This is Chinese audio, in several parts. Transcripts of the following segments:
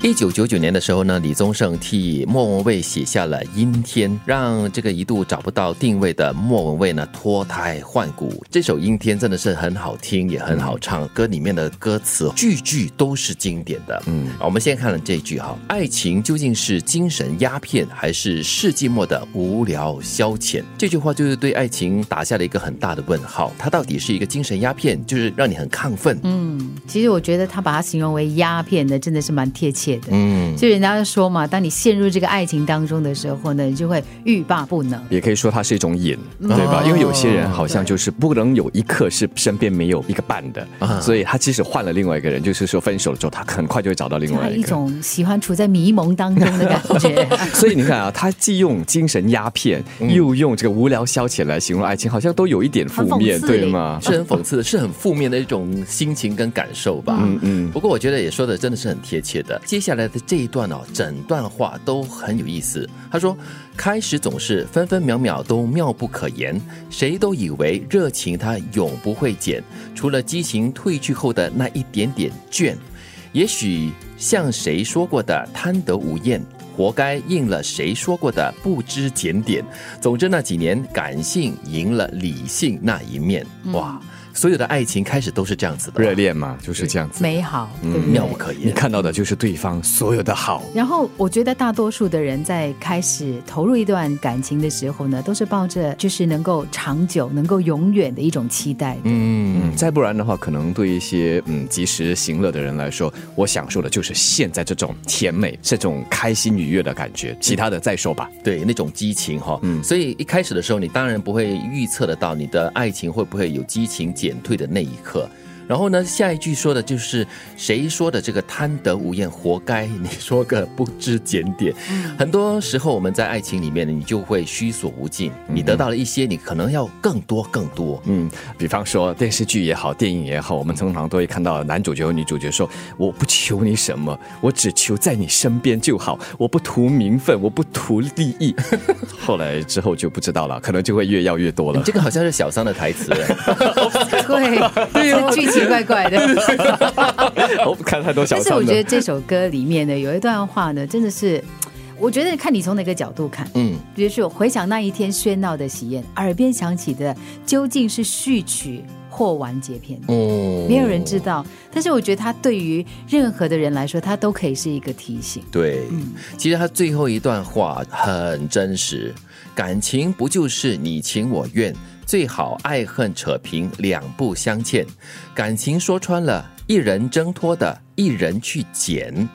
一九九九年的时候呢，李宗盛替莫文蔚写下了《阴天》，让这个一度找不到定位的莫文蔚呢脱胎换骨。这首《阴天》真的是很好听，也很好唱，歌里面的歌词句句都是经典的。嗯，我们先看了这句哈，爱情究竟是精神鸦片，还是世纪末的无聊消遣？这句话就是对爱情打下了一个很大的问号。它到底是一个精神鸦片，就是让你很亢奋？嗯，其实我觉得他把它形容为鸦片的，真的是蛮贴切。嗯，就人家说嘛，当你陷入这个爱情当中的时候呢，你就会欲罢不能。也可以说它是一种瘾，对吧？因为有些人好像就是不能有一刻是身边没有一个伴的，所以他即使换了另外一个人，就是说分手了之后，他很快就会找到另外一种喜欢处在迷蒙当中的感觉。所以你看啊，他既用精神鸦片，又用这个无聊消遣来形容爱情，好像都有一点负面，对吗？是很讽刺的，是很负面的一种心情跟感受吧。嗯嗯。不过我觉得也说的真的是很贴切的。接接下来的这一段哦，整段话都很有意思。他说：“开始总是分分秒秒都妙不可言，谁都以为热情它永不会减，除了激情褪去后的那一点点倦。也许像谁说过的贪得无厌，活该应了谁说过的不知检点。总之那几年，感性赢了理性那一面。哇！”所有的爱情开始都是这样子的，热恋嘛，就是这样子，美好，妙不可言。你看到的就是对方所有的好。然后我觉得大多数的人在开始投入一段感情的时候呢，都是抱着就是能够长久、能够永远的一种期待。嗯，再不然的话，可能对一些嗯及时行乐的人来说，我享受的就是现在这种甜美、这种开心愉悦的感觉，其他的再说吧。对，那种激情哈。嗯，所以一开始的时候，你当然不会预测得到你的爱情会不会有激情减。减退的那一刻。然后呢，下一句说的就是谁说的这个贪得无厌，活该你说个不知检点。很多时候我们在爱情里面呢，你就会虚所无尽，你得到了一些，你可能要更多更多。嗯，比方说电视剧也好，电影也好，我们通常都会看到男主角和女主角说：“我不求你什么，我只求在你身边就好，我不图名分，我不图利益。”后来之后就不知道了，可能就会越要越多了。这个好像是小三的台词。对，对，剧情。奇怪怪的，我不看太多小。但是我觉得这首歌里面呢，有一段话呢，真的是，我觉得看你从哪个角度看，嗯，比如说回想那一天喧闹的喜宴，耳边响起的究竟是序曲或完结篇，哦，没有人知道。但是我觉得它对于任何的人来说，它都可以是一个提醒。对，嗯，其实他最后一段话很真实，感情不就是你情我愿？最好爱恨扯平，两不相欠。感情说穿了，一人挣脱的，一人去捡。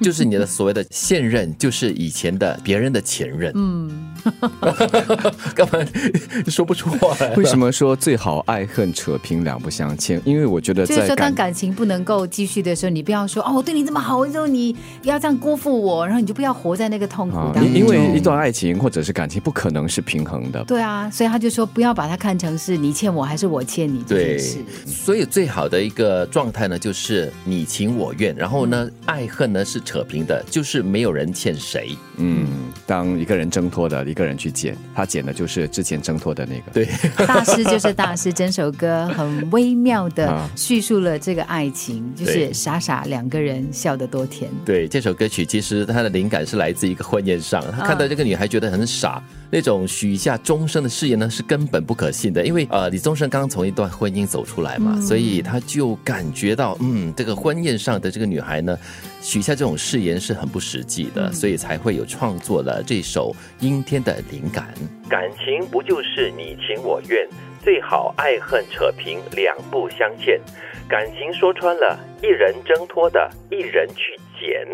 就是你的所谓的现任，就是以前的别人的前任。嗯，干嘛说不出话来？为什么说最好爱恨扯平两不相欠？因为我觉得，就是说当感情不能够继续的时候，你不要说哦，我对你这么好，之后你要这样辜负我，然后你就不要活在那个痛苦当中。因为一段爱情或者是感情不可能是平衡的。对啊，所以他就说不要把它看成是你欠我还是我欠你这件事。所以最好的一个状态呢，就是你情我愿，然后呢，爱恨呢。是扯平的，就是没有人欠谁。嗯，当一个人挣脱的，一个人去捡，他捡的就是之前挣脱的那个。对，大师就是大师。整首歌很微妙的叙述了这个爱情，就是傻傻两个人笑得多甜。对，这首歌曲其实它的灵感是来自一个婚宴上，他看到这个女孩觉得很傻，那种许下终生的誓言呢是根本不可信的，因为呃李宗盛刚从一段婚姻走出来嘛，所以他就感觉到嗯这个婚宴上的这个女孩呢许下这。种誓言是很不实际的，所以才会有创作这首《阴天》的灵感。感情不就是你情我愿，最好爱恨扯平，两不相欠。感情说穿了，一人挣脱的，一人去捡。